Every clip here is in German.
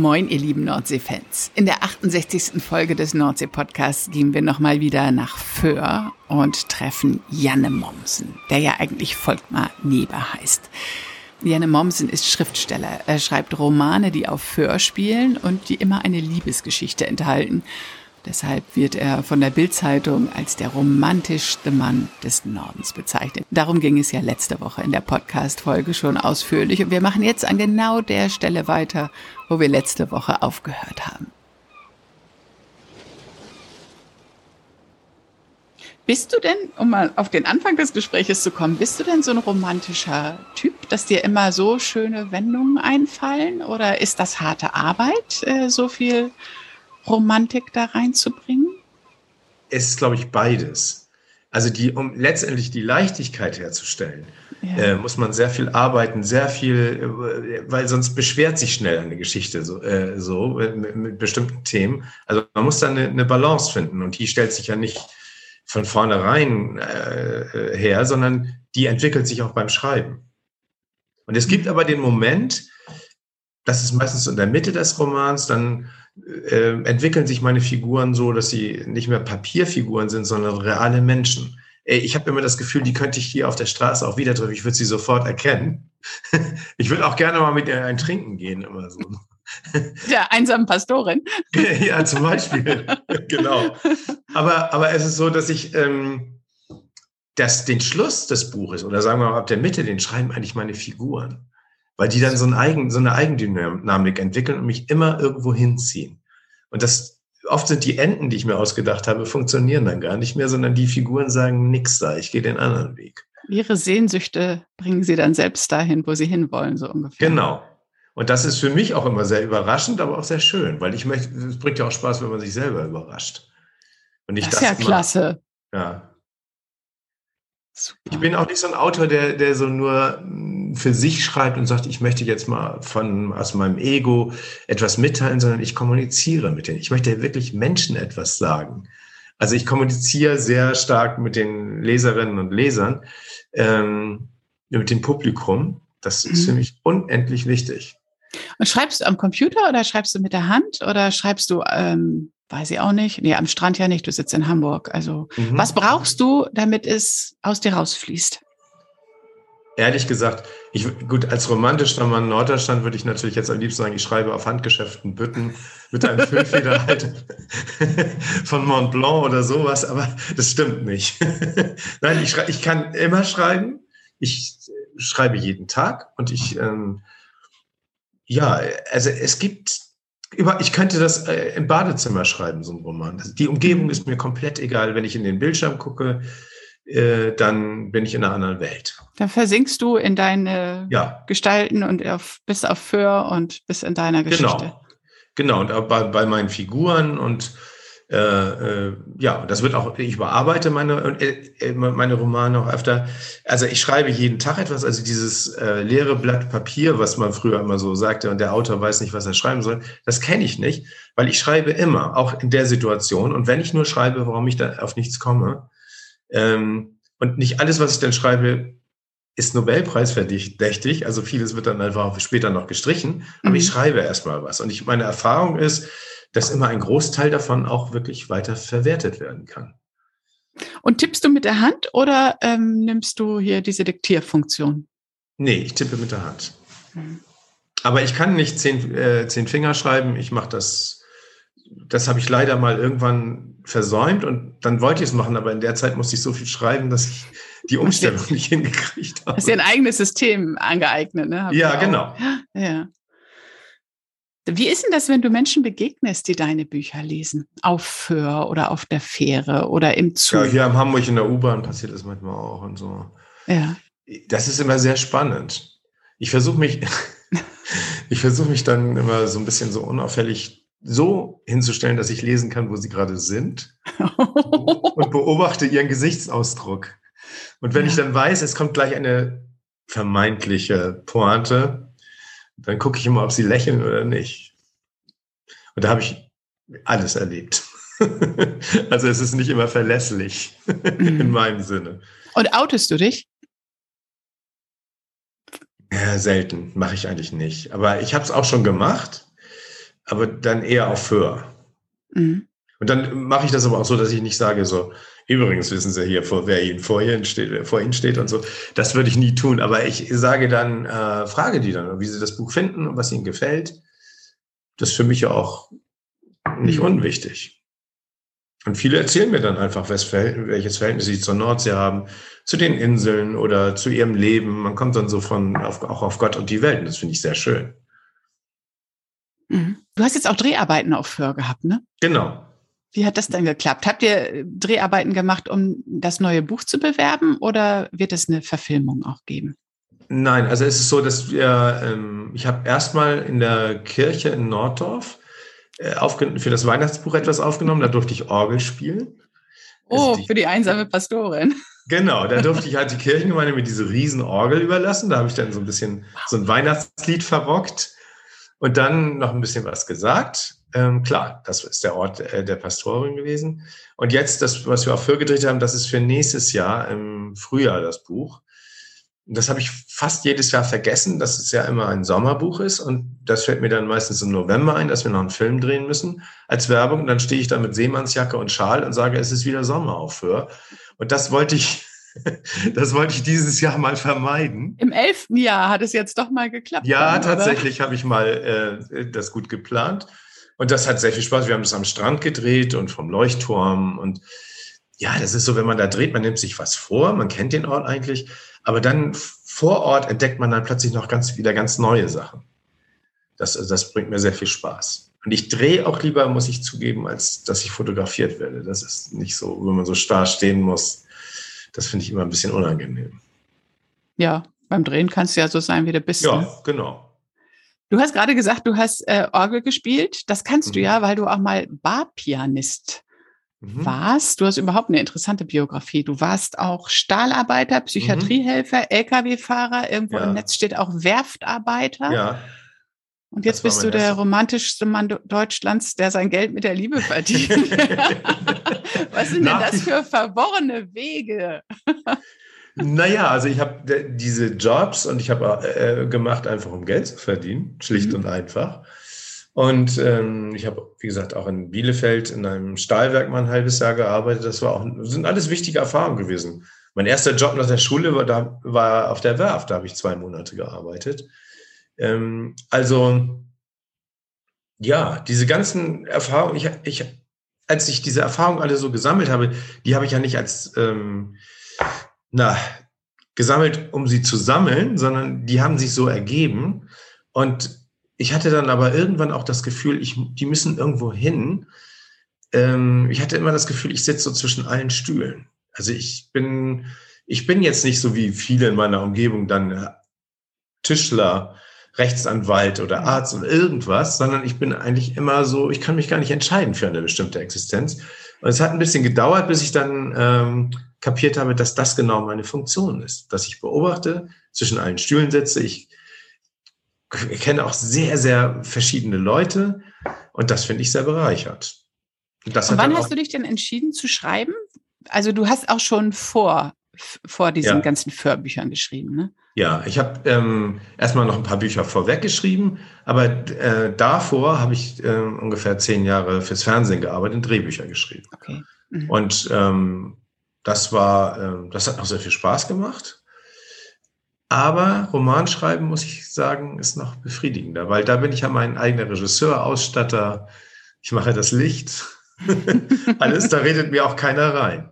Moin, ihr lieben Nordsee-Fans. In der 68. Folge des Nordsee-Podcasts gehen wir nochmal wieder nach Föhr und treffen Janne Mommsen, der ja eigentlich Volkmar Neber heißt. Janne Mommsen ist Schriftsteller. Er schreibt Romane, die auf Föhr spielen und die immer eine Liebesgeschichte enthalten. Deshalb wird er von der Bildzeitung als der romantischste Mann des Nordens bezeichnet. Darum ging es ja letzte Woche in der Podcast-Folge schon ausführlich und wir machen jetzt an genau der Stelle weiter, wo wir letzte Woche aufgehört haben. Bist du denn, um mal auf den Anfang des Gespräches zu kommen, bist du denn so ein romantischer Typ, dass dir immer so schöne Wendungen einfallen? Oder ist das harte Arbeit, äh, so viel Romantik da reinzubringen? Es ist, glaube ich, beides. Also die, um letztendlich die Leichtigkeit herzustellen, ja. äh, muss man sehr viel arbeiten, sehr viel, äh, weil sonst beschwert sich schnell eine Geschichte so, äh, so mit, mit, bestimmten Themen. Also man muss da eine, eine, Balance finden und die stellt sich ja nicht von vornherein äh, her, sondern die entwickelt sich auch beim Schreiben. Und es gibt aber den Moment, das ist meistens in der Mitte des Romans, dann äh, entwickeln sich meine Figuren so, dass sie nicht mehr Papierfiguren sind, sondern reale Menschen. Ey, ich habe immer das Gefühl, die könnte ich hier auf der Straße auch wieder treffen. Ich würde sie sofort erkennen. ich würde auch gerne mal mit ihr ein Trinken gehen, immer so. Der einsamen Pastorin. ja, zum Beispiel. genau. Aber, aber es ist so, dass ich ähm, dass den Schluss des Buches oder sagen wir mal ab der Mitte, den schreiben eigentlich meine Figuren weil die dann so, ein Eigen, so eine Eigendynamik entwickeln und mich immer irgendwo hinziehen. Und das oft sind die Enden, die ich mir ausgedacht habe, funktionieren dann gar nicht mehr, sondern die Figuren sagen nix da, ich gehe den anderen Weg. Ihre Sehnsüchte bringen sie dann selbst dahin, wo sie hinwollen, so ungefähr. Genau. Und das ist für mich auch immer sehr überraschend, aber auch sehr schön, weil ich möchte, es bringt ja auch Spaß, wenn man sich selber überrascht. Und ich das ist das ja immer, klasse. Ja. Super. Ich bin auch nicht so ein Autor, der, der so nur für sich schreibt und sagt, ich möchte jetzt mal von, aus meinem Ego etwas mitteilen, sondern ich kommuniziere mit denen. Ich möchte wirklich Menschen etwas sagen. Also ich kommuniziere sehr stark mit den Leserinnen und Lesern, ähm, mit dem Publikum. Das ist mhm. für mich unendlich wichtig. Und schreibst du am Computer oder schreibst du mit der Hand oder schreibst du, ähm, weiß ich auch nicht, nee, am Strand ja nicht, du sitzt in Hamburg. Also mhm. was brauchst du, damit es aus dir rausfließt? Ehrlich gesagt, ich, gut, als romantischer Mann Norddeutschland würde ich natürlich jetzt am liebsten sagen, ich schreibe auf handgeschäften Bütten mit einem Füllfeder halt von Mont Blanc oder sowas, aber das stimmt nicht. Nein, ich, ich kann immer schreiben. Ich schreibe jeden Tag und ich, ähm, ja, also es gibt, über, ich könnte das äh, im Badezimmer schreiben, so ein Roman. Die Umgebung ist mir komplett egal, wenn ich in den Bildschirm gucke äh, dann bin ich in einer anderen Welt. Dann versinkst du in deine ja. Gestalten und auf, bis auf Föhr und bis in deiner genau. Geschichte. Genau, genau. und auch bei, bei meinen Figuren und äh, äh, ja, das wird auch, ich überarbeite meine, äh, meine Romane auch öfter. Also ich schreibe jeden Tag etwas, also dieses äh, leere Blatt Papier, was man früher immer so sagte, und der Autor weiß nicht, was er schreiben soll, das kenne ich nicht, weil ich schreibe immer, auch in der Situation. Und wenn ich nur schreibe, warum ich da auf nichts komme, ähm, und nicht alles, was ich dann schreibe, ist Nobelpreisverdächtig. Also vieles wird dann einfach später noch gestrichen. Aber mhm. ich schreibe erstmal was. Und ich, meine Erfahrung ist, dass immer ein Großteil davon auch wirklich weiter verwertet werden kann. Und tippst du mit der Hand oder ähm, nimmst du hier diese Diktierfunktion? Nee, ich tippe mit der Hand. Mhm. Aber ich kann nicht zehn, äh, zehn Finger schreiben. Ich mache das das habe ich leider mal irgendwann versäumt und dann wollte ich es machen, aber in der Zeit musste ich so viel schreiben, dass ich die Umstellung nicht hingekriegt habe. Hast du ein eigenes System angeeignet, ne? Hab ja, genau. Ja. Wie ist denn das, wenn du Menschen begegnest, die deine Bücher lesen? Auf Föhr oder auf der Fähre oder im Zug? Ja, hier am Hamburg in der U-Bahn passiert das manchmal auch und so. Ja. Das ist immer sehr spannend. Ich versuche mich, ich versuche mich dann immer so ein bisschen so unauffällig so hinzustellen, dass ich lesen kann, wo sie gerade sind und beobachte ihren Gesichtsausdruck. Und wenn ja. ich dann weiß, es kommt gleich eine vermeintliche Pointe. Dann gucke ich immer, ob sie lächeln oder nicht. Und da habe ich alles erlebt. also es ist nicht immer verlässlich in mhm. meinem Sinne. Und outest du dich? Ja, selten, mache ich eigentlich nicht. Aber ich habe es auch schon gemacht, aber dann eher auf Höher. Mhm. Und dann mache ich das aber auch so, dass ich nicht sage so, übrigens wissen Sie hier, vor, wer Ihnen vor Ihnen steht, vor Ihnen steht und so. Das würde ich nie tun. Aber ich sage dann, äh, frage die dann, wie sie das Buch finden und was ihnen gefällt. Das ist für mich auch nicht mhm. unwichtig. Und viele erzählen mir dann einfach, welches Verhältnis sie zur Nordsee haben, zu den Inseln oder zu ihrem Leben. Man kommt dann so von auf, auch auf Gott und die Welt. Und das finde ich sehr schön. Mhm. Du hast jetzt auch Dreharbeiten auf Föhr gehabt, ne? Genau. Wie hat das denn geklappt? Habt ihr Dreharbeiten gemacht, um das neue Buch zu bewerben oder wird es eine Verfilmung auch geben? Nein, also es ist so, dass wir, ähm, ich habe erstmal in der Kirche in Norddorf äh, für das Weihnachtsbuch etwas aufgenommen. Da durfte ich Orgel spielen. Oh, die, für die einsame Pastorin. Genau, da durfte ich halt die Kirchengemeinde mit diese riesen Orgel überlassen. Da habe ich dann so ein bisschen so ein Weihnachtslied verrockt und dann noch ein bisschen was gesagt. Ähm, klar, das ist der Ort äh, der Pastorin gewesen. Und jetzt, das, was wir auch für gedreht haben, das ist für nächstes Jahr im Frühjahr das Buch das habe ich fast jedes Jahr vergessen, dass es ja immer ein Sommerbuch ist. Und das fällt mir dann meistens im November ein, dass wir noch einen Film drehen müssen als Werbung. Und dann stehe ich da mit Seemannsjacke und Schal und sage, es ist wieder Sommeraufhör. Und das wollte ich, das wollte ich dieses Jahr mal vermeiden. Im elften Jahr hat es jetzt doch mal geklappt. Ja, dann, tatsächlich habe ich mal äh, das gut geplant. Und das hat sehr viel Spaß. Wir haben das am Strand gedreht und vom Leuchtturm. Und ja, das ist so, wenn man da dreht, man nimmt sich was vor, man kennt den Ort eigentlich. Aber dann vor Ort entdeckt man dann plötzlich noch ganz wieder ganz neue Sachen. Das, das bringt mir sehr viel Spaß. Und ich drehe auch lieber, muss ich zugeben, als dass ich fotografiert werde. Das ist nicht so, wenn man so starr stehen muss. Das finde ich immer ein bisschen unangenehm. Ja, beim Drehen kannst du ja so sein, wie du bist. Ja, ne? genau. Du hast gerade gesagt, du hast äh, Orgel gespielt. Das kannst mhm. du ja, weil du auch mal Barpianist mhm. warst. Du hast überhaupt eine interessante Biografie. Du warst auch Stahlarbeiter, Psychiatriehelfer, mhm. Lkw-Fahrer. Irgendwo ja. im Netz steht auch Werftarbeiter. Ja. Und jetzt bist du der erstes. romantischste Mann Deutschlands, der sein Geld mit der Liebe verdient. Was sind denn das für verworrene Wege? naja, also ich habe diese Jobs und ich habe äh, gemacht, einfach um Geld zu verdienen, schlicht mhm. und einfach. Und ähm, ich habe, wie gesagt, auch in Bielefeld in einem Stahlwerk mal ein halbes Jahr gearbeitet. Das war auch, sind alles wichtige Erfahrungen gewesen. Mein erster Job nach der Schule war, da, war auf der Werft, da habe ich zwei Monate gearbeitet. Ähm, also ja, diese ganzen Erfahrungen, ich, ich, als ich diese Erfahrungen alle so gesammelt habe, die habe ich ja nicht als ähm, na, gesammelt, um sie zu sammeln, sondern die haben sich so ergeben. Und ich hatte dann aber irgendwann auch das Gefühl, ich, die müssen irgendwo hin. Ähm, ich hatte immer das Gefühl, ich sitze so zwischen allen Stühlen. Also ich bin, ich bin jetzt nicht so wie viele in meiner Umgebung dann äh, Tischler, Rechtsanwalt oder Arzt oder irgendwas, sondern ich bin eigentlich immer so, ich kann mich gar nicht entscheiden für eine bestimmte Existenz. Und es hat ein bisschen gedauert, bis ich dann ähm, kapiert habe, dass das genau meine Funktion ist, dass ich beobachte, zwischen allen Stühlen sitze, ich ich kenne auch sehr, sehr verschiedene Leute und das finde ich sehr bereichert. und wann hast du dich denn entschieden zu schreiben? Also du hast auch schon vor, vor diesen ja. ganzen Förbüchern geschrieben, ne? Ja, ich habe ähm, erstmal noch ein paar Bücher vorweggeschrieben, aber äh, davor habe ich äh, ungefähr zehn Jahre fürs Fernsehen gearbeitet und Drehbücher geschrieben. Okay. Mhm. Und ähm, das war, äh, das hat noch sehr viel Spaß gemacht. Aber Romanschreiben, muss ich sagen, ist noch befriedigender, weil da bin ich ja mein eigener Regisseur, Ausstatter. Ich mache das Licht. Alles, da redet mir auch keiner rein.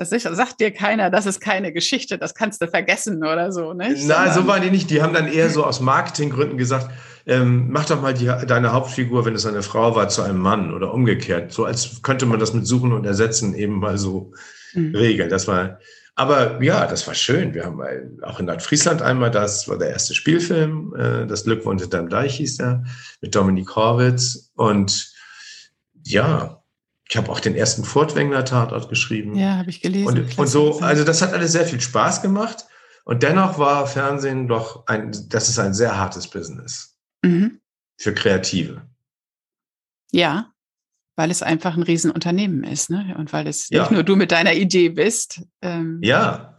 Das sagt dir keiner, das ist keine Geschichte, das kannst du vergessen oder so, nicht? Nein, so waren die nicht. Die haben dann eher so aus Marketinggründen gesagt, ähm, mach doch mal die, deine Hauptfigur, wenn es eine Frau war, zu einem Mann oder umgekehrt. So als könnte man das mit Suchen und Ersetzen eben mal so mhm. regeln. Das war, aber ja, das war schön. Wir haben auch in Nordfriesland einmal, das war der erste Spielfilm, äh, das Glück wohnt hinterm Deich hieß er, mit Dominik Horwitz. Und ja, ich habe auch den ersten Furtwängler Tatort geschrieben. Ja, habe ich gelesen. Und, und so, also das hat alles sehr viel Spaß gemacht. Und dennoch war Fernsehen doch ein, das ist ein sehr hartes Business mhm. für Kreative. Ja, weil es einfach ein Riesenunternehmen ist, ne? Und weil es ja. nicht nur du mit deiner Idee bist. Ähm, ja.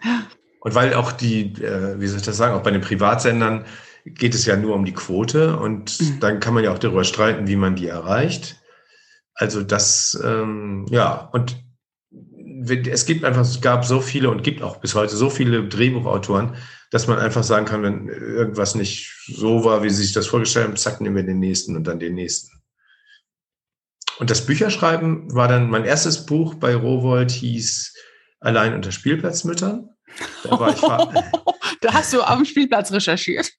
Und weil auch die, äh, wie soll ich das sagen, auch bei den Privatsendern geht es ja nur um die Quote und mhm. dann kann man ja auch darüber streiten, wie man die erreicht. Also das, ähm, ja, und es gibt einfach, es gab so viele und gibt auch bis heute so viele Drehbuchautoren, dass man einfach sagen kann, wenn irgendwas nicht so war, wie sie sich das vorgestellt haben, zack, nehmen wir den nächsten und dann den nächsten. Und das Bücherschreiben war dann, mein erstes Buch bei Rowold hieß Allein unter Spielplatzmüttern. Da, war ich da hast du auf dem Spielplatz recherchiert.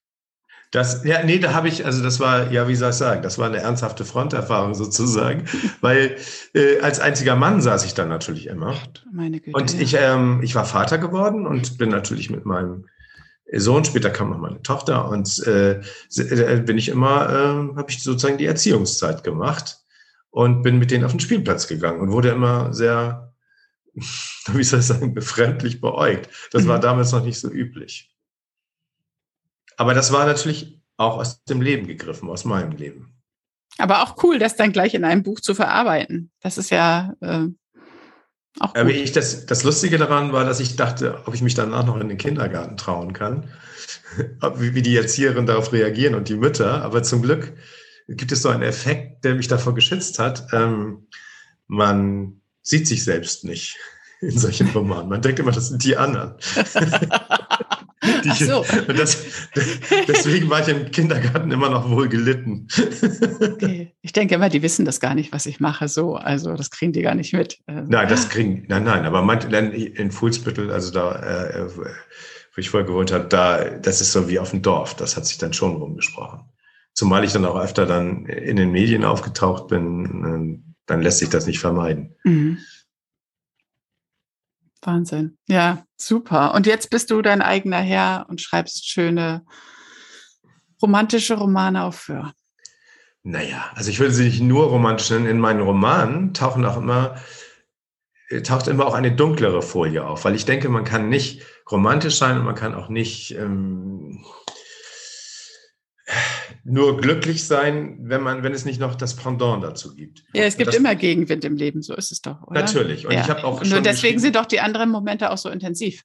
Das, ja, nee, da habe ich, also das war, ja, wie soll ich sagen, das war eine ernsthafte Fronterfahrung sozusagen, weil äh, als einziger Mann saß ich dann natürlich immer. Meine Güte, und ich, ähm, ich war Vater geworden und bin natürlich mit meinem Sohn, später kam noch meine Tochter und äh, äh bin ich immer, äh, habe ich sozusagen die Erziehungszeit gemacht und bin mit denen auf den Spielplatz gegangen und wurde immer sehr, wie soll ich sagen, befremdlich beäugt. Das war mhm. damals noch nicht so üblich. Aber das war natürlich auch aus dem Leben gegriffen, aus meinem Leben. Aber auch cool, das dann gleich in einem Buch zu verarbeiten. Das ist ja äh, auch gut. Aber ich, das, das Lustige daran war, dass ich dachte, ob ich mich danach noch in den Kindergarten trauen kann, wie, wie die Erzieherin darauf reagieren und die Mütter. Aber zum Glück gibt es so einen Effekt, der mich davor geschützt hat. Ähm, man sieht sich selbst nicht in solchen Romanen. Man denkt immer, das sind die anderen. Ach so. Das, deswegen war ich im Kindergarten immer noch wohl gelitten. Okay. Ich denke immer, die wissen das gar nicht, was ich mache. So, also das kriegen die gar nicht mit. Ähm. Nein, das kriegen, nein, nein. Aber man, in Fuhlsbüttel, also da, äh, wo ich vorher gewohnt habe, da, das ist so wie auf dem Dorf. Das hat sich dann schon rumgesprochen. Zumal ich dann auch öfter dann in den Medien aufgetaucht bin, äh, dann lässt sich das nicht vermeiden. Mhm. Wahnsinn. Ja, super. Und jetzt bist du dein eigener Herr und schreibst schöne romantische Romane auf für. Naja, also ich würde sie nicht nur romantisch nennen. In meinen Romanen tauchen auch immer, äh, taucht immer auch eine dunklere Folie auf, weil ich denke, man kann nicht romantisch sein und man kann auch nicht ähm, nur glücklich sein, wenn man, wenn es nicht noch das Pendant dazu gibt. Ja, es gibt das, immer Gegenwind im Leben, so ist es doch. Oder? Natürlich. Und ja. ich habe auch Nur deswegen sind doch die anderen Momente auch so intensiv.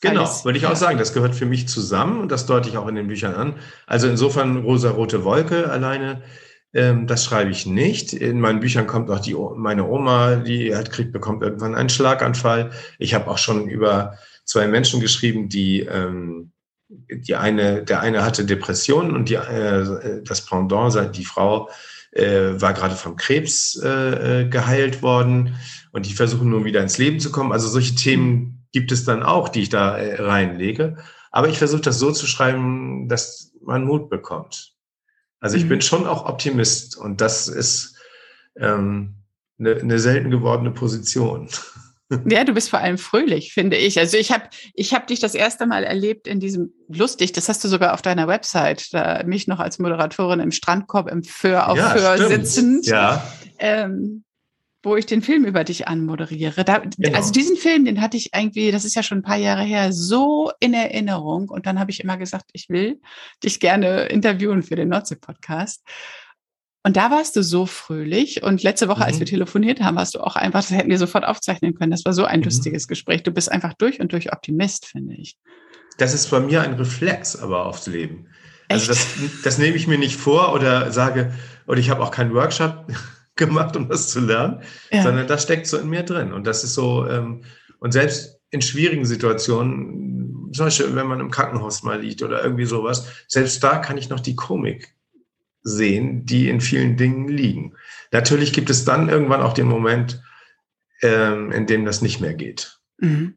Genau, würde ich auch sagen. Das gehört für mich zusammen und das deute ich auch in den Büchern an. Also insofern rosa-rote Wolke alleine, ähm, das schreibe ich nicht. In meinen Büchern kommt auch die, meine Oma, die hat kriegt, bekommt irgendwann einen Schlaganfall. Ich habe auch schon über zwei Menschen geschrieben, die ähm, die eine, der eine hatte Depressionen und die, äh, das Pendant, die Frau äh, war gerade vom Krebs äh, äh, geheilt worden und die versuchen nun wieder ins Leben zu kommen. Also solche Themen gibt es dann auch, die ich da äh, reinlege. Aber ich versuche das so zu schreiben, dass man Mut bekommt. Also ich mhm. bin schon auch Optimist und das ist ähm, eine, eine selten gewordene Position. Ja, du bist vor allem fröhlich, finde ich. Also ich habe ich hab dich das erste Mal erlebt in diesem lustig, das hast du sogar auf deiner Website, da, mich noch als Moderatorin im Strandkorb im Föhr auf ja, Föhr stimmt. sitzend. Ja. Ähm, wo ich den Film über dich anmoderiere. Da, genau. Also diesen Film, den hatte ich irgendwie, das ist ja schon ein paar Jahre her, so in Erinnerung. Und dann habe ich immer gesagt, ich will dich gerne interviewen für den Nordsee-Podcast. Und da warst du so fröhlich. Und letzte Woche, mhm. als wir telefoniert haben, warst du auch einfach, das hätten wir sofort aufzeichnen können. Das war so ein mhm. lustiges Gespräch. Du bist einfach durch und durch Optimist, finde ich. Das ist bei mir ein Reflex aber aufs Leben. Also Echt? Also das, das nehme ich mir nicht vor oder sage, oder ich habe auch keinen Workshop gemacht, um das zu lernen, ja. sondern das steckt so in mir drin. Und das ist so, ähm, und selbst in schwierigen Situationen, zum Beispiel, wenn man im Krankenhaus mal liegt oder irgendwie sowas, selbst da kann ich noch die Komik sehen, die in vielen Dingen liegen. Natürlich gibt es dann irgendwann auch den Moment, ähm, in dem das nicht mehr geht, mhm.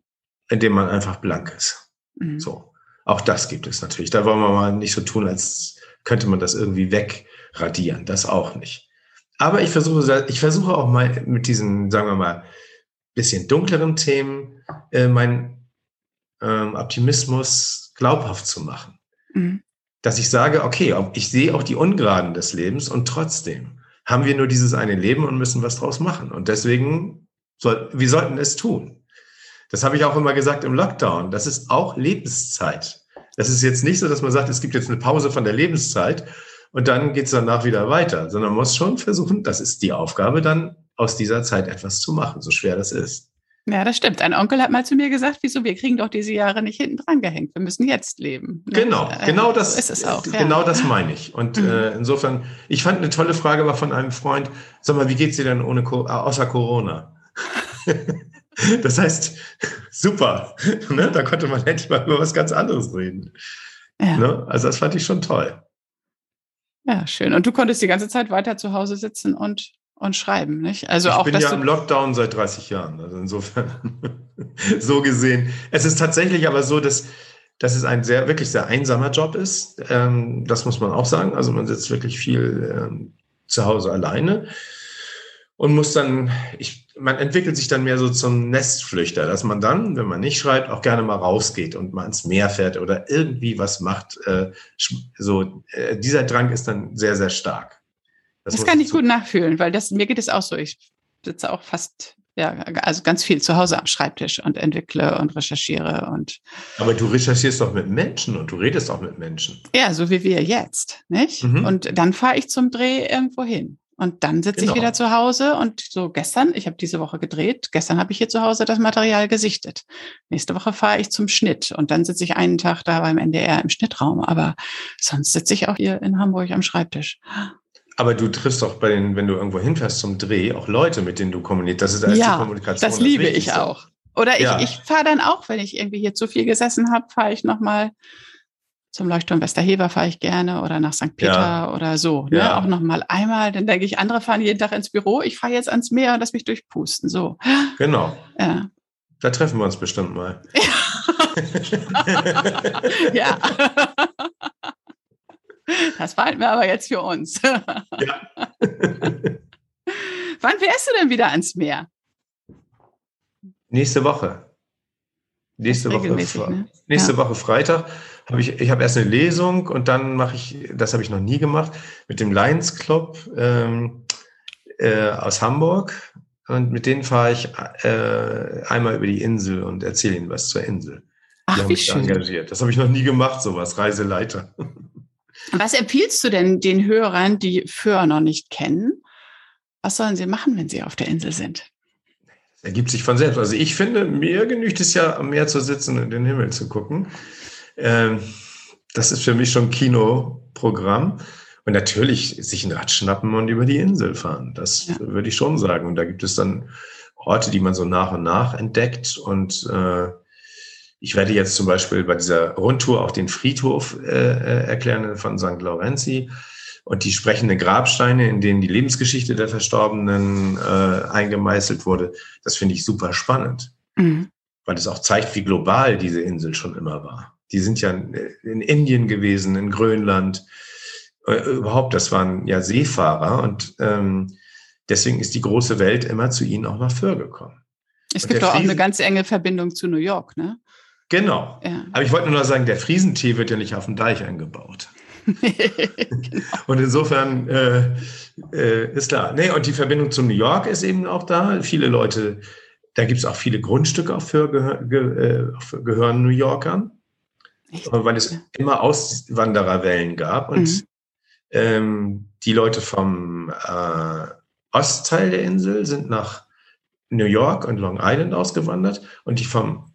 in dem man einfach blank ist. Mhm. So, auch das gibt es natürlich. Da wollen wir mal nicht so tun, als könnte man das irgendwie wegradieren. Das auch nicht. Aber ich versuche, ich versuche auch mal mit diesen, sagen wir mal, bisschen dunkleren Themen äh, meinen ähm, Optimismus glaubhaft zu machen. Mhm dass ich sage, okay, ich sehe auch die Ungeraden des Lebens und trotzdem haben wir nur dieses eine Leben und müssen was draus machen. Und deswegen, soll, wir sollten es tun. Das habe ich auch immer gesagt im Lockdown. Das ist auch Lebenszeit. Das ist jetzt nicht so, dass man sagt, es gibt jetzt eine Pause von der Lebenszeit und dann geht es danach wieder weiter, sondern man muss schon versuchen, das ist die Aufgabe, dann aus dieser Zeit etwas zu machen, so schwer das ist. Ja, das stimmt. Ein Onkel hat mal zu mir gesagt, wieso, wir kriegen doch diese Jahre nicht hinten dran gehängt. Wir müssen jetzt leben. Ne? Genau, äh, genau das so ist es auch. Genau ja. das meine ich. Und mhm. äh, insofern, ich fand eine tolle Frage war von einem Freund, sag mal, wie geht's dir denn ohne äh, außer Corona? das heißt, super. ne? Da konnte man endlich mal über was ganz anderes reden. Ja. Ne? Also das fand ich schon toll. Ja, schön. Und du konntest die ganze Zeit weiter zu Hause sitzen und und schreiben, nicht? Also ich auch, bin ja im Lockdown seit 30 Jahren, also insofern so gesehen. Es ist tatsächlich aber so, dass, dass es ein sehr, wirklich sehr einsamer Job ist. Ähm, das muss man auch sagen. Also man sitzt wirklich viel ähm, zu Hause alleine und muss dann, ich, man entwickelt sich dann mehr so zum Nestflüchter, dass man dann, wenn man nicht schreibt, auch gerne mal rausgeht und mal ins Meer fährt oder irgendwie was macht. Äh, so, äh, dieser Drang ist dann sehr, sehr stark. Das, das kann ich gut nachfühlen, weil das, mir geht es auch so. Ich sitze auch fast, ja, also ganz viel zu Hause am Schreibtisch und entwickle und recherchiere und. Aber du recherchierst doch mit Menschen und du redest auch mit Menschen. Ja, so wie wir jetzt, nicht? Mhm. Und dann fahre ich zum Dreh irgendwo hin. Und dann sitze genau. ich wieder zu Hause und so gestern, ich habe diese Woche gedreht, gestern habe ich hier zu Hause das Material gesichtet. Nächste Woche fahre ich zum Schnitt und dann sitze ich einen Tag da beim NDR im Schnittraum, aber sonst sitze ich auch hier in Hamburg am Schreibtisch. Aber du triffst auch bei den, wenn du irgendwo hinfährst zum Dreh, auch Leute, mit denen du kommunizierst. Das ist als ja, die Kommunikation. Das liebe das ich auch. Oder ja. ich, ich fahre dann auch, wenn ich irgendwie hier zu viel gesessen habe, fahre ich nochmal zum Leuchtturm Westerheber fahre ich gerne oder nach St. Peter ja. oder so. Ne? Ja. Auch nochmal einmal. Dann denke ich, andere fahren jeden Tag ins Büro. Ich fahre jetzt ans Meer und lass mich durchpusten. So. Genau. Ja. Da treffen wir uns bestimmt mal. Ja. ja. Das behalten wir aber jetzt für uns. Ja. Wann fährst du denn wieder ans Meer? Nächste Woche. Nächste Woche, ne? nächste ja. Woche Freitag habe ich, ich habe erst eine Lesung und dann mache ich, das habe ich noch nie gemacht, mit dem Lions Club ähm, äh, aus Hamburg. Und mit denen fahre ich äh, einmal über die Insel und erzähle ihnen was zur Insel. Ach, wie schön. engagiert. Das habe ich noch nie gemacht, sowas, Reiseleiter. Was empfiehlst du denn den Hörern, die Föhr noch nicht kennen? Was sollen sie machen, wenn sie auf der Insel sind? Das ergibt sich von selbst. Also ich finde, mir genügt es ja, am Meer zu sitzen und in den Himmel zu gucken. Ähm, das ist für mich schon Kinoprogramm. Und natürlich sich ein Rad schnappen und über die Insel fahren. Das ja. würde ich schon sagen. Und da gibt es dann Orte, die man so nach und nach entdeckt. Und äh, ich werde jetzt zum Beispiel bei dieser Rundtour auch den Friedhof äh, äh, erklären von St. Laurenzi und die sprechenden Grabsteine, in denen die Lebensgeschichte der Verstorbenen äh, eingemeißelt wurde. Das finde ich super spannend, mhm. weil es auch zeigt, wie global diese Insel schon immer war. Die sind ja in Indien gewesen, in Grönland, äh, überhaupt, das waren ja Seefahrer und ähm, deswegen ist die große Welt immer zu ihnen auch nach Föhr gekommen. Es gibt auch eine ganz enge Verbindung zu New York, ne? Genau. Ja. Aber ich wollte nur noch sagen, der Friesentee wird ja nicht auf dem Deich eingebaut. genau. Und insofern äh, äh, ist klar. Nee, und die Verbindung zu New York ist eben auch da. Viele Leute, da gibt es auch viele Grundstücke auch für gehör, ge, äh, gehören New Yorkern. Echt? Weil es immer Auswandererwellen gab. Und mhm. ähm, die Leute vom äh, Ostteil der Insel sind nach New York und Long Island ausgewandert und die vom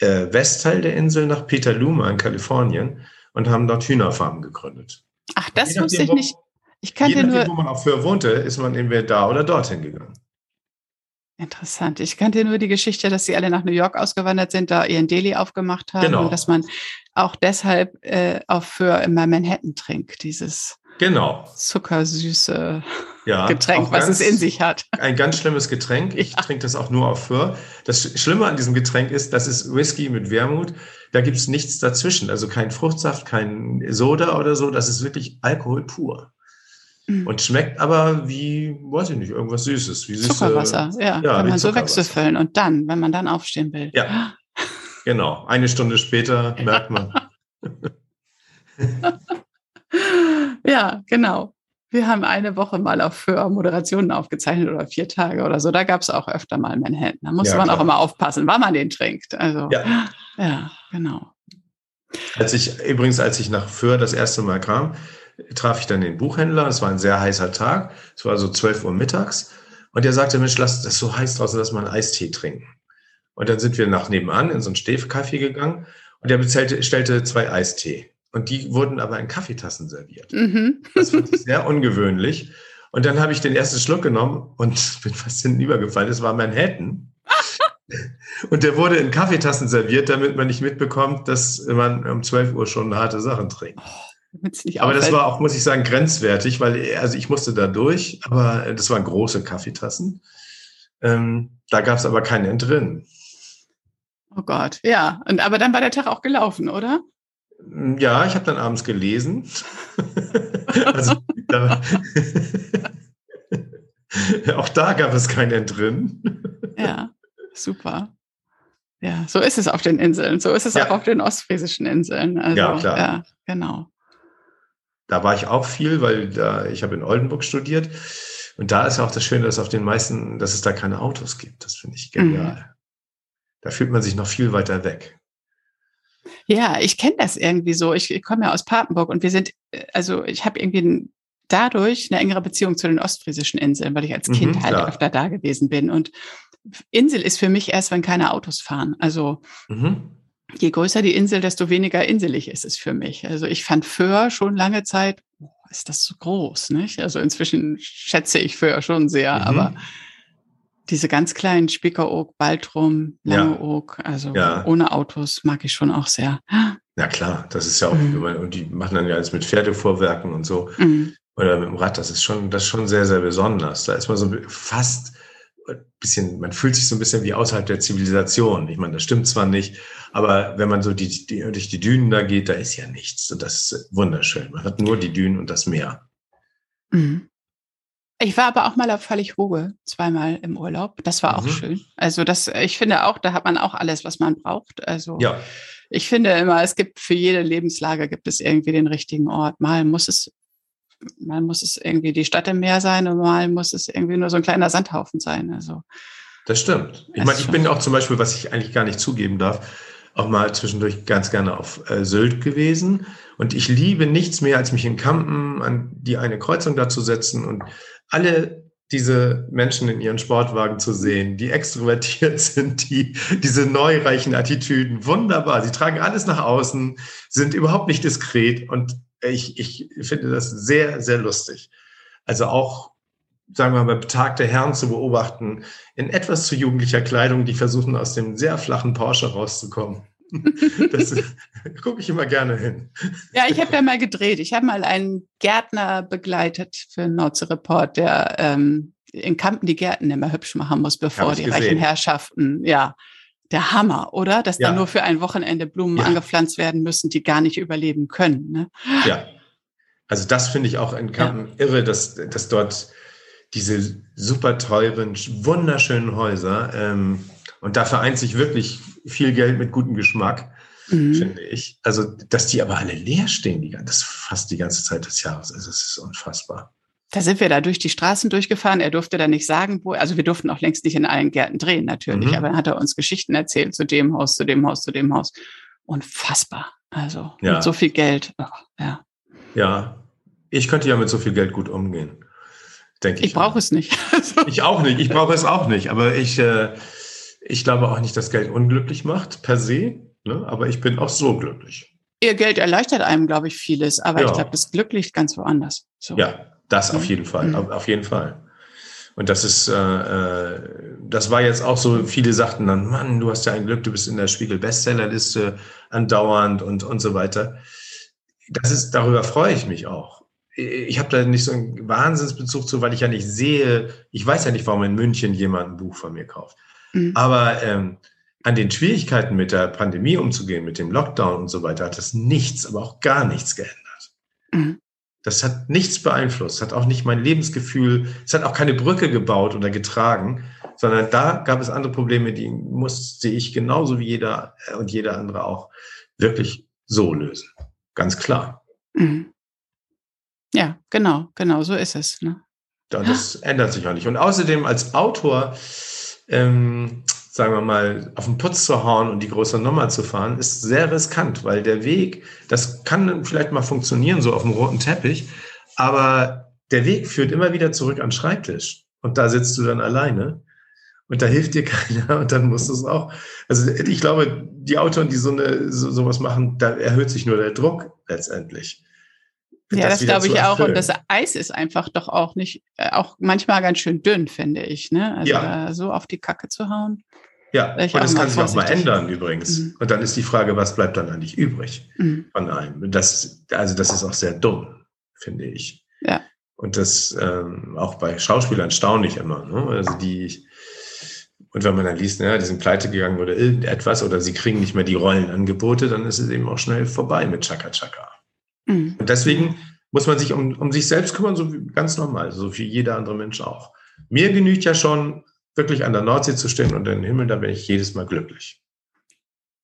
äh, Westteil der Insel nach Petaluma in Kalifornien und haben dort Hühnerfarmen gegründet. Ach, das nachdem, wusste ich nicht. Ich kannte je nachdem, nur, wo man auch für wohnte, ist man entweder da oder dorthin gegangen. Interessant. Ich kannte nur die Geschichte, dass sie alle nach New York ausgewandert sind, da ihren Daily aufgemacht haben genau. und dass man auch deshalb äh, auch für immer Manhattan trinkt, dieses Genau. Zuckersüße ja, Getränk, was ganz, es in sich hat. Ein ganz schlimmes Getränk. Ich ja. trinke das auch nur auf Föhr. Das Schlimme an diesem Getränk ist, das ist Whisky mit Wermut. Da gibt es nichts dazwischen. Also kein Fruchtsaft, kein Soda oder so. Das ist wirklich Alkohol pur. Mhm. Und schmeckt aber wie, weiß ich nicht, irgendwas Süßes. Wie süße, Zuckerwasser, ja. ja kann man so wechselfüllen. Und dann, wenn man dann aufstehen will. Ja, genau. Eine Stunde später merkt man. Ja, genau. Wir haben eine Woche mal auf für Moderationen aufgezeichnet oder vier Tage oder so. Da gab es auch öfter mal Manhattan. Da musste ja, man klar. auch immer aufpassen, wann man den trinkt. Also ja, ja genau. Als ich übrigens, als ich nach Föhr das erste Mal kam, traf ich dann den Buchhändler. Es war ein sehr heißer Tag. Es war so 12 Uhr mittags. Und er sagte, Mensch, lass das so heiß draußen, dass man Eistee trinken. Und dann sind wir nach nebenan in so ein Stehkaffee gegangen und er bestellte, stellte zwei Eistee. Und die wurden aber in Kaffeetassen serviert. Mhm. Das fand ich sehr ungewöhnlich. Und dann habe ich den ersten Schluck genommen und bin fast hinten übergefallen. Es war Manhattan. und der wurde in Kaffeetassen serviert, damit man nicht mitbekommt, dass man um 12 Uhr schon harte Sachen trinkt. Oh, aber das war auch, muss ich sagen, grenzwertig, weil also ich musste da durch, aber das waren große Kaffeetassen. Ähm, da gab es aber keinen drin. Oh Gott, ja. Und aber dann war der Tag auch gelaufen, oder? Ja, ich habe dann abends gelesen. also da, auch da gab es keinen drin. ja, super. Ja, so ist es auf den Inseln. So ist es ja. auch auf den ostfriesischen Inseln. Also, ja, klar. Ja, genau. Da war ich auch viel, weil da, ich habe in Oldenburg studiert. Und da ist auch das Schöne, dass auf den meisten, dass es da keine Autos gibt. Das finde ich genial. Mhm. Da fühlt man sich noch viel weiter weg. Ja, ich kenne das irgendwie so. Ich, ich komme ja aus Papenburg und wir sind, äh, also ich habe irgendwie dadurch eine engere Beziehung zu den ostfriesischen Inseln, weil ich als Kind mhm, halt klar. öfter da gewesen bin. Und Insel ist für mich erst, wenn keine Autos fahren. Also mhm. je größer die Insel, desto weniger inselig ist es für mich. Also ich fand Föhr schon lange Zeit, oh, ist das so groß, nicht? Also inzwischen schätze ich Föhr schon sehr, mhm. aber diese ganz kleinen Spiekeroog, Baltrum, Langeoog, ja. also ja. ohne Autos mag ich schon auch sehr. Ja klar, das ist ja auch, mhm. und die machen dann ja alles mit Pferdevorwerken und so. Mhm. Oder mit dem Rad, das ist schon, das ist schon sehr, sehr besonders. Da ist man so fast ein bisschen, man fühlt sich so ein bisschen wie außerhalb der Zivilisation. Ich meine, das stimmt zwar nicht, aber wenn man so die, die, durch die Dünen da geht, da ist ja nichts. Und das ist wunderschön. Man hat nur die Dünen und das Meer. Mhm. Ich war aber auch mal auf Fallichroge, zweimal im Urlaub. Das war auch mhm. schön. Also das, ich finde auch, da hat man auch alles, was man braucht. Also ja. ich finde immer, es gibt für jede Lebenslage gibt es irgendwie den richtigen Ort. Mal muss es, mal muss es irgendwie die Stadt im Meer sein und mal muss es irgendwie nur so ein kleiner Sandhaufen sein. Also das stimmt. Ich meine, ich bin auch zum Beispiel, was ich eigentlich gar nicht zugeben darf, auch mal zwischendurch ganz gerne auf äh, Sylt gewesen. Und ich liebe nichts mehr, als mich in Kampen an die eine Kreuzung da zu setzen und alle diese Menschen in ihren Sportwagen zu sehen, die extrovertiert sind, die diese neureichen Attitüden, wunderbar. Sie tragen alles nach außen, sind überhaupt nicht diskret und ich, ich finde das sehr, sehr lustig. Also auch, sagen wir mal, betagte Herren zu beobachten, in etwas zu jugendlicher Kleidung, die versuchen, aus dem sehr flachen Porsche rauszukommen. Das gucke ich immer gerne hin. Ja, ich habe ja mal gedreht. Ich habe mal einen Gärtner begleitet für einen Nordsee-Report, der ähm, in Kampen die Gärten immer hübsch machen muss, bevor die gesehen. reichen Herrschaften, ja, der Hammer, oder? Dass ja. da nur für ein Wochenende Blumen ja. angepflanzt werden müssen, die gar nicht überleben können. Ne? Ja, also das finde ich auch in Kampen ja. irre, dass, dass dort diese super teuren, wunderschönen Häuser ähm, und da vereint sich wirklich viel Geld mit gutem Geschmack, mhm. finde ich. Also, dass die aber alle leer stehen, die, das fast die ganze Zeit des Jahres. Also, es ist unfassbar. Da sind wir da durch die Straßen durchgefahren. Er durfte da nicht sagen, wo, also wir durften auch längst nicht in allen Gärten drehen, natürlich, mhm. aber dann hat er uns Geschichten erzählt zu dem Haus, zu dem Haus, zu dem Haus. Unfassbar. Also ja. mit so viel Geld. Oh, ja. Ja, ich könnte ja mit so viel Geld gut umgehen. Denke ich. Ich brauche es nicht. ich auch nicht. Ich brauche es auch nicht. Aber ich, äh, ich glaube auch nicht, dass Geld unglücklich macht, per se, ne? aber ich bin auch so glücklich. Ihr Geld erleichtert einem, glaube ich, vieles, aber ja. ich glaube, das Glück liegt ganz woanders. So. Ja, das auf mhm. jeden Fall, mhm. auf jeden Fall. Und das ist, äh, äh, das war jetzt auch so, viele sagten dann, Mann, du hast ja ein Glück, du bist in der Spiegel-Bestsellerliste andauernd und, und so weiter. Das ist, darüber freue ich mich auch. Ich habe da nicht so einen Wahnsinnsbezug zu, weil ich ja nicht sehe, ich weiß ja nicht, warum in München jemand ein Buch von mir kauft. Mhm. Aber ähm, an den Schwierigkeiten mit der Pandemie umzugehen, mit dem Lockdown und so weiter, hat das nichts, aber auch gar nichts geändert. Mhm. Das hat nichts beeinflusst, hat auch nicht mein Lebensgefühl, es hat auch keine Brücke gebaut oder getragen, sondern da gab es andere Probleme, die musste ich genauso wie jeder äh, und jeder andere auch wirklich so lösen. Ganz klar. Mhm. Ja, genau, genau, so ist es. Ne? Das ändert sich auch nicht. Und außerdem als Autor, ähm, sagen wir mal, auf den Putz zu hauen und die große Nummer zu fahren, ist sehr riskant, weil der Weg, das kann vielleicht mal funktionieren, so auf dem roten Teppich, aber der Weg führt immer wieder zurück an den Schreibtisch. Und da sitzt du dann alleine und da hilft dir keiner und dann musst du es auch. Also ich glaube, die Autoren, die so eine so, sowas machen, da erhöht sich nur der Druck letztendlich. Ja, das, das glaube ich auch. Und das Eis ist einfach doch auch nicht, äh, auch manchmal ganz schön dünn, finde ich. Ne? Also ja. so auf die Kacke zu hauen. Ja, und das kann sich auch mal ändern übrigens. Mhm. Und dann ist die Frage, was bleibt dann eigentlich übrig mhm. von einem? Das, also das ist auch sehr dumm, finde ich. Ja. Und das ähm, auch bei Schauspielern staunlich immer. Ne? Also die, und wenn man dann liest, naja, die sind pleite gegangen oder irgendetwas oder sie kriegen nicht mehr die Rollenangebote, dann ist es eben auch schnell vorbei mit Chaka Chaka. Mhm. Und deswegen muss man sich um, um sich selbst kümmern, so wie ganz normal, so wie jeder andere Mensch auch. Mir genügt ja schon, wirklich an der Nordsee zu stehen und den Himmel, da bin ich jedes Mal glücklich.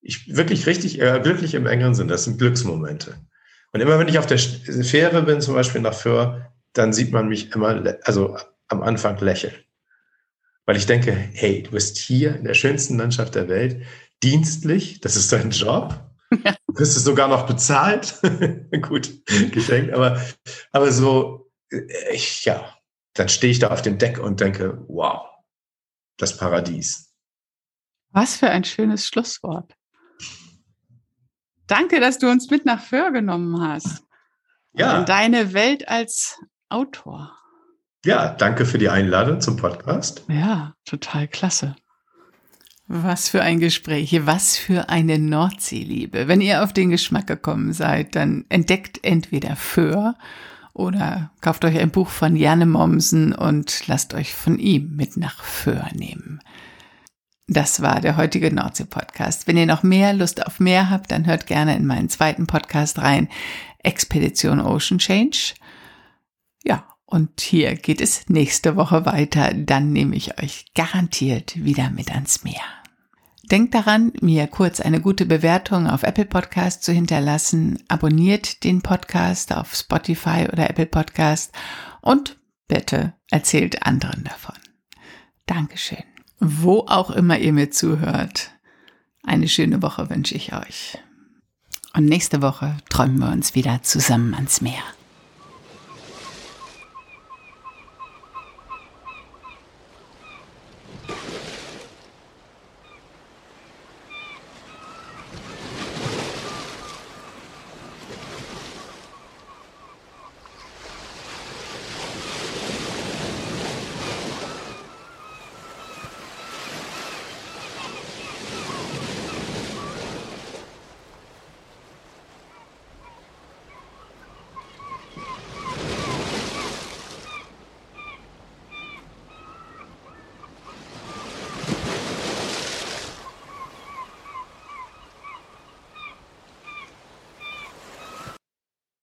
Ich wirklich richtig äh, glücklich im engeren Sinn. Das sind Glücksmomente. Und immer wenn ich auf der Fähre bin, zum Beispiel nach Föhr, dann sieht man mich immer, also am Anfang lächeln. Weil ich denke, hey, du bist hier in der schönsten Landschaft der Welt, dienstlich, das ist dein Job. Ja. Du kriegst es sogar noch bezahlt. Gut, geschenkt, aber, aber so, ich, ja, dann stehe ich da auf dem Deck und denke, wow, das Paradies. Was für ein schönes Schlusswort. Danke, dass du uns mit nach Föhr genommen hast. Ja. In deine Welt als Autor. Ja, danke für die Einladung zum Podcast. Ja, total klasse. Was für ein Gespräch, was für eine Nordseeliebe. Wenn ihr auf den Geschmack gekommen seid, dann entdeckt entweder Föhr oder kauft euch ein Buch von Janne Mommsen und lasst euch von ihm mit nach Föhr nehmen. Das war der heutige Nordsee-Podcast. Wenn ihr noch mehr Lust auf mehr habt, dann hört gerne in meinen zweiten Podcast rein, Expedition Ocean Change. Und hier geht es nächste Woche weiter. Dann nehme ich euch garantiert wieder mit ans Meer. Denkt daran, mir kurz eine gute Bewertung auf Apple Podcast zu hinterlassen. Abonniert den Podcast auf Spotify oder Apple Podcast und bitte erzählt anderen davon. Dankeschön. Wo auch immer ihr mir zuhört. Eine schöne Woche wünsche ich euch. Und nächste Woche träumen wir uns wieder zusammen ans Meer.